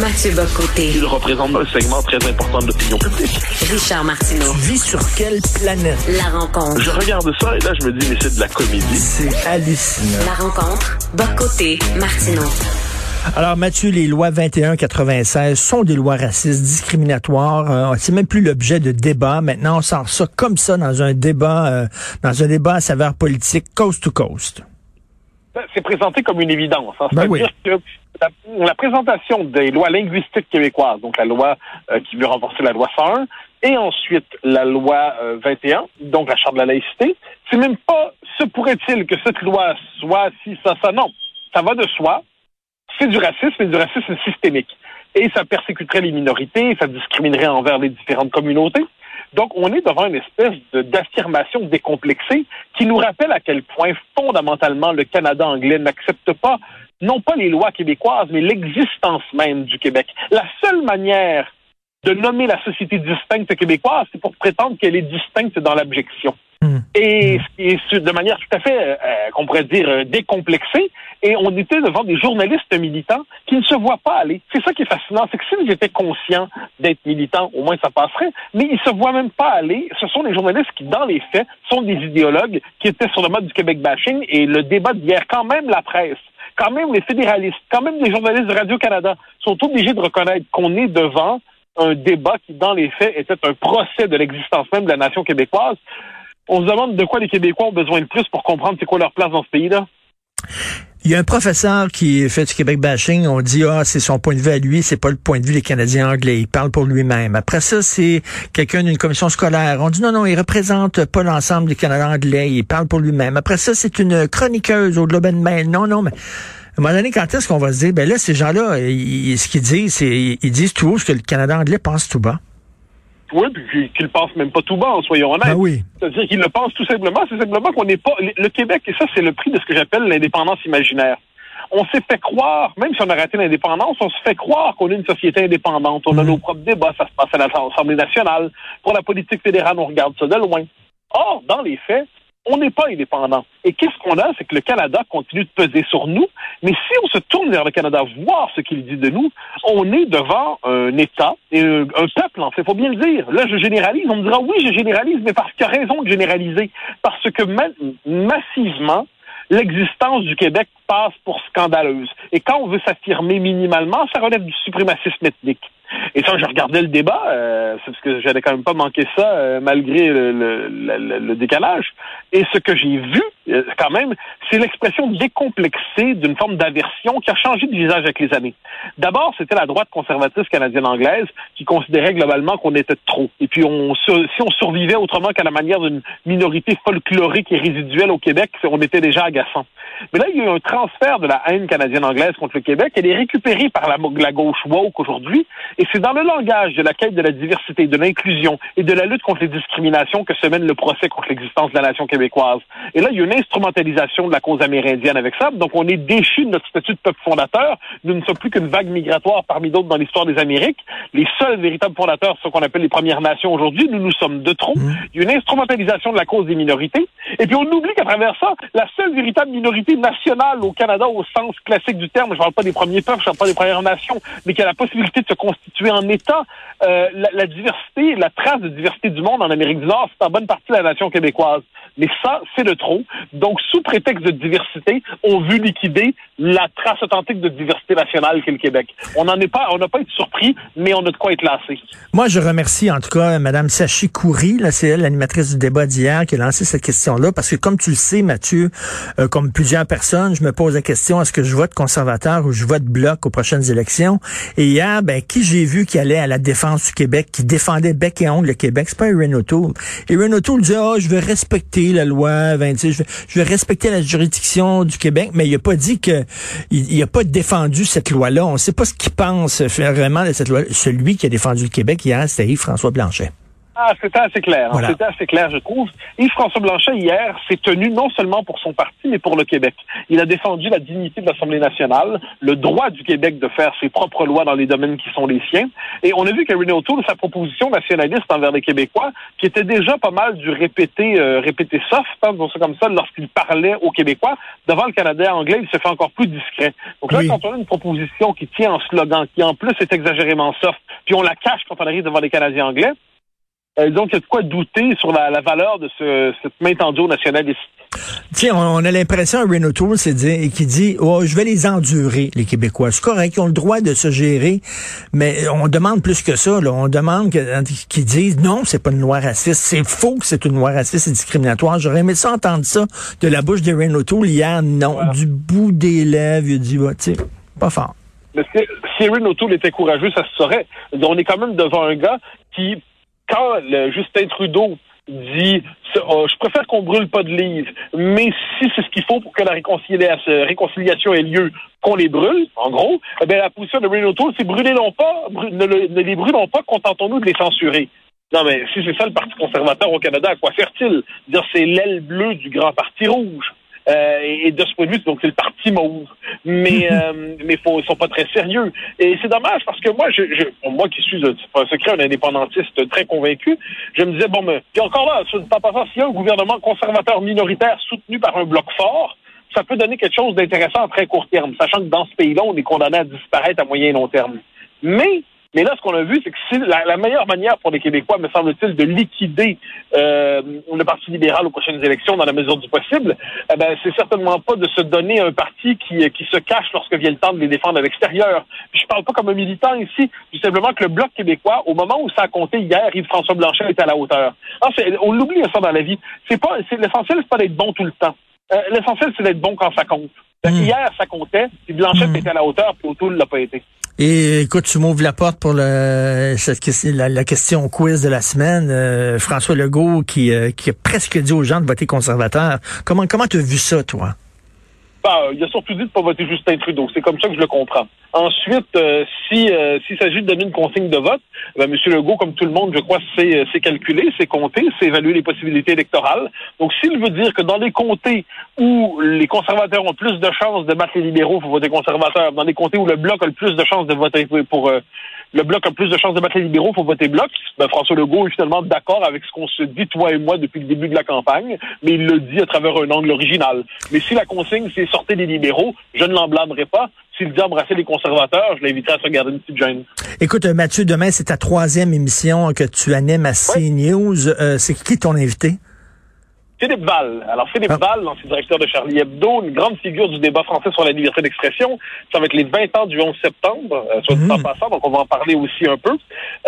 Mathieu Bocoté. Il représente un segment très important de l'opinion publique. Richard Martineau. Tu vis sur quelle planète? La rencontre. Je regarde ça et là, je me dis, mais c'est de la comédie. C'est hallucinant. La rencontre. Bocoté. Martineau. Alors, Mathieu, les lois 21-96 sont des lois racistes, discriminatoires. Euh, c'est même plus l'objet de débat. Maintenant, on sort ça comme ça dans un débat, euh, dans un débat à saveur politique, coast to coast. C'est présenté comme une évidence. Hein. Ben C'est-à-dire oui. que la, la présentation des lois linguistiques québécoises, donc la loi euh, qui veut renforcer la loi 101, et ensuite la loi euh, 21, donc la charte de la laïcité, c'est même pas se pourrait-il que cette loi soit si ça, ça, non. Ça va de soi. C'est du racisme, mais du racisme systémique. Et ça persécuterait les minorités, ça discriminerait envers les différentes communautés. Donc, on est devant une espèce d'affirmation décomplexée qui nous rappelle à quel point fondamentalement le Canada anglais n'accepte pas non pas les lois québécoises, mais l'existence même du Québec. La seule manière de nommer la société distincte québécoise, c'est pour prétendre qu'elle est distincte dans l'abjection. Hmm. Et, et ce- de manière tout à fait, euh, qu'on pourrait dire, euh, décomplexée. Et on était devant des journalistes militants qui ne se voient pas aller. C'est ça qui est fascinant, c'est que s'ils étaient conscients d'être militants, au moins ça passerait, mais ils se voient même pas aller. Ce sont des journalistes qui, dans les faits, sont des idéologues qui étaient sur le mode du Québec bashing et le débat d'hier, quand même la presse, quand même les fédéralistes, quand même les journalistes de Radio-Canada sont obligés de reconnaître qu'on est devant un débat qui, dans les faits, était un procès de l'existence même de la nation québécoise. On se demande de quoi les Québécois ont besoin de plus pour comprendre c'est quoi leur place dans ce pays-là. Il y a un professeur qui fait du Québec bashing. On dit, ah, c'est son point de vue à lui, c'est pas le point de vue des Canadiens anglais. Il parle pour lui-même. Après ça, c'est quelqu'un d'une commission scolaire. On dit, non, non, il représente pas l'ensemble des Canadiens anglais. Il parle pour lui-même. Après ça, c'est une chroniqueuse au Globe and Mail. Non, non, mais à un moment donné, quand est-ce qu'on va se dire, ben là, ces gens-là, ils- ce qu'ils disent, c'est, ils disent tout haut ce que le Canada anglais pense tout bas. Oui, puis qu'ils le pensent même pas tout bas, soyons honnêtes. Ben oui. C'est-à-dire qu'ils le pensent tout simplement, c'est simplement qu'on n'est pas... Le Québec, et ça, c'est le prix de ce que j'appelle l'indépendance imaginaire. On s'est fait croire, même si on a raté l'indépendance, on se fait croire qu'on est une société indépendante. On a Mhm. nos propres débats, ça se passe à l'Assemblée nationale. Pour la politique fédérale, on regarde ça de loin. Or, dans les faits, on n'est pas indépendant. Et qu'est-ce qu'on a? C'est que le Canada continue de peser sur nous. Mais si on se tourne vers le Canada, voir ce qu'il dit de nous, on est devant un État et un, peuple, en fait. faut bien le dire. Là, je généralise. On me dira, oui, je généralise, mais parce qu'il y a raison de généraliser. Parce que ma- massivement, l'existence du Québec passe pour scandaleuse. Et quand on veut s'affirmer minimalement, ça relève du suprémacisme ethnique. Et ça, je regardais le débat, euh, parce que j'allais quand même pas manquer ça, euh, malgré le, le- le- le décalage. Et ce que j'ai vu, euh, quand même, c'est l'expression décomplexée d'une forme d'aversion qui a changé de visage avec les années. D'abord, c'était la droite conservatrice canadienne-anglaise qui considérait globalement qu'on était trop. Et puis, si on survivait autrement qu'à la manière d'une minorité folklorique et résiduelle au Québec, on était déjà agaçant. Mais là, il y a eu un transfert de la haine canadienne-anglaise contre le Québec. Elle est récupérée par la, la gauche woke aujourd'hui. Et c'est dans le langage de la quête de la diversité, de l'inclusion et de la lutte contre les discriminations que se mène le procès contre l'existence de la nation québécoise. Et là, il y a une instrumentalisation de la cause amérindienne avec ça. Donc, on est déchu de notre statut de peuple fondateur. Nous ne sommes plus qu'une vague migratoire parmi d'autres dans l'histoire des Amériques. Les seuls véritables fondateurs, sont ce qu'on appelle les Premières Nations aujourd'hui. Nous, nous sommes de trop. Il y a une instrumentalisation de la cause des minorités. Et puis, on oublie qu'à travers ça, la seule véritable minorité nationale au Canada, au sens classique du terme, je ne parle pas des premiers peuples, je ne parle pas des Premières Nations, mais qui a la possibilité de se constituer en État, euh, la, la diversité, la trace de diversité du monde en Amérique du Nord, c'est en bonne partie la nation québécoise. Mais ça, c'est le trop. Donc, sous prétexte de diversité, on veut liquider la trace authentique de diversité nationale qu'est le Québec. On n'en est pas, on n'a pas été surpris, mais on a de quoi être lassé. Moi, je remercie en tout cas Mme Sachi Coury, là, c'est l'animatrice du débat d'hier, qui a lancé cette question-là, parce que comme tu le sais, Mathieu, euh, comme plusieurs personnes, je me pose la question, est-ce que je vote conservateur ou je vote bloc aux prochaines élections? Et hier, ben, qui j'ai vu qui allait à la défense du Québec, qui défendait bec et ongle le Québec, c'est pas Erin O'Toole. Erin O'Toole dit, ah, je veux respecter la loi 26, je veux, je veux respecter la juridiction du Québec, mais il a pas dit que, il, il a pas défendu cette loi-là. On sait pas ce qu'il pense euh, vraiment de cette loi. Celui qui a défendu le Québec hier, c'était Yves-François Blanchet. Ah, c'était assez clair. Voilà. C'était assez clair, je trouve. Yves-François Blanchet, hier, s'est tenu non seulement pour son parti, mais pour le Québec. Il a défendu la dignité de l'Assemblée nationale, le droit du Québec de faire ses propres lois dans les domaines qui sont les siens. Et on a vu qu'Erin O'Toole, sa proposition nationaliste envers les Québécois, qui était déjà pas mal du répété, euh, répété soft, hein, disons ça comme ça, lorsqu'il parlait aux Québécois, devant le Canada anglais, il se fait encore plus discret. Donc là, Oui. quand on a une proposition qui tient en slogan, qui en plus est exagérément soft, puis on la cache quand on arrive devant les Canadiens anglais, euh, donc, il y a de quoi douter sur la, la valeur de ce, cette main tendue. Tu sais, on, on a l'impression, Renault Tour, c'est qui dit, oh, je vais les endurer, les Québécois. C'est correct, ils ont le droit de se gérer, mais on demande plus que ça. Là. On demande qu'ils disent, non, c'est pas une loi raciste. C'est faux que c'est une loi raciste et discriminatoire. J'aurais aimé ça entendre ça de la bouche de Renault Tour hier. Non, Voilà. du bout des lèvres, il a dit, bah, tu sais, pas fort. Mais si, Erin O'Toole était courageux, ça se saurait. On est quand même devant un gars qui, quand Justin Trudeau dit Oh, je préfère qu'on brûle pas de livres, mais si c'est ce qu'il faut pour que la réconciliation, ait lieu, qu'on les brûle, en gros, eh la position de O'Toole, c'est brûlez-les pas, ne les brûlons pas, contentons-nous de les censurer. Non, mais si c'est ça le Parti conservateur au Canada, à quoi sert-il? Dire c'est l'aile bleue du grand Parti rouge? Euh, et, de ce point de vue, donc c'est le parti mauve. Mais euh, mais faut, ils sont pas très sérieux. Et c'est dommage parce que moi, je, je moi qui suis, un secret, un indépendantiste très convaincu, je me disais bon, mais puis encore là, sur- en passant, s'il y a un gouvernement conservateur minoritaire soutenu par un bloc fort, ça peut donner quelque chose d'intéressant à très court terme, sachant que dans ce pays-là, on est condamné à disparaître à moyen et long terme. Mais mais là, ce qu'on a vu, c'est que c'est la, la meilleure manière pour les Québécois, me semble-t-il, de liquider euh, le Parti libéral aux prochaines élections dans la mesure du possible, eh ben, c'est certainement pas de se donner un parti qui, qui se cache lorsque vient le temps de les défendre à l'extérieur. Je parle pas comme un militant ici, dis simplement que le Bloc québécois, au moment où ça a compté hier, Yves-François Blanchet était à la hauteur. Ah, c'est- on l'oublie ça dans la vie. C'est pas, c'est l'essentiel, c'est pas d'être bon tout le temps. Euh, l'essentiel, c'est d'être bon quand ça compte. Fait que Mm. Hier, ça comptait, puis Blanchet Mm. était à la hauteur, puis O'Toole l'a pas été. Et écoute, tu m'ouvres la porte pour le, cette, la, la question quiz de la semaine. Euh, François Legault qui, euh, qui a presque dit aux gens de voter conservateur. Comment comment tu as vu ça, toi? Bah, il a surtout dit de pas voter Justin Trudeau. C'est comme ça que je le comprends. Ensuite, euh, si euh, s'il s'agit de donner une consigne de vote, ben, M. Legault, comme tout le monde, je crois, c'est euh, c'est calculé, c'est compté, c'est évaluer les possibilités électorales. Donc, s'il veut dire que dans les comtés où les conservateurs ont plus de chances de battre les libéraux, il faut voter conservateur. Dans les comtés où le bloc a le plus de chances de voter pour euh, le bloc a plus de chances de battre les libéraux, il faut voter bloc. Ben, François Legault est finalement d'accord avec ce qu'on se dit, toi et moi, depuis le début de la campagne, mais il le dit à travers un angle original. Mais si la consigne, c'est sortir des libéraux, je ne l'en blâmerai pas. S'il dit embrasser les conservateurs, je l'inviterai à se regarder une petite gêne. Écoute, euh, Mathieu, demain, c'est ta troisième émission que tu animes à CNews. Euh, c'est qui ton invité? Philippe Val. Alors, Philippe Ah. Val, l'ancien directeur de Charlie Hebdo, une grande figure du débat français sur la liberté d'expression. Ça va être les 20 ans du 11 septembre, euh, soit Mhm. passant, donc on va en parler aussi un peu.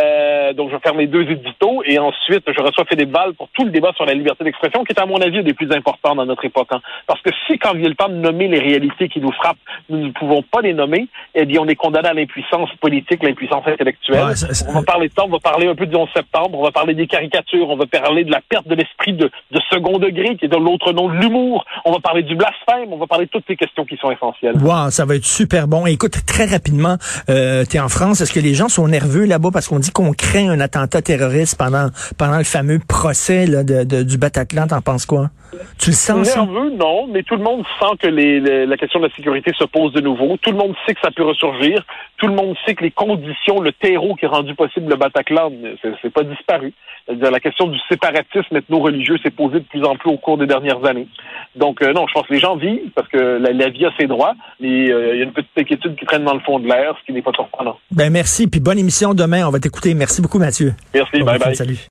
Euh, donc, je vais faire mes deux éditos et ensuite, je reçois Philippe Val pour tout le débat sur la liberté d'expression, qui est, à mon avis, un des plus importants dans notre époque. hein. Parce que si, quand vient le temps de nommer les réalités qui nous frappent, nous ne pouvons pas les nommer, eh bien, on est condamné à l'impuissance politique, l'impuissance intellectuelle. Ouais, ça- ça- On va parler de ça, on va parler un peu du 11 septembre, on va parler des caricatures, on va parler de la perte de l'esprit de, de second degré, qui est l'autre nom de l'humour, on va parler du blasphème, on va parler de toutes ces questions qui sont essentielles. Wow, ça va être super bon. Écoute, très rapidement, euh, tu es en France. Est-ce que les gens sont nerveux là-bas parce qu'on dit qu'on craint un attentat terroriste pendant pendant le fameux procès de, de- du Bataclan? T'en penses quoi? Tu le sens, ça? Nerveux, non, mais tout le monde sent que les, les- la question de la sécurité se pose de nouveau. Tout le monde sait que ça peut ressurgir. Tout le monde sait que les conditions, le terreau qui a rendu possible le Bataclan, c'est- pas disparu. C'est-à-dire la question du séparatisme ethno-religieux s'est posée de plus en plus au cours des dernières années. Donc euh, non, je pense que les gens vivent parce que la, la vie a ses droits, mais euh, il y a une petite inquiétude qui traîne dans le fond de l'air, ce qui n'est pas surprenant. Ben merci, puis bonne émission demain. On va t'écouter. Merci beaucoup, Mathieu. Merci, Bon bye bye. Salut.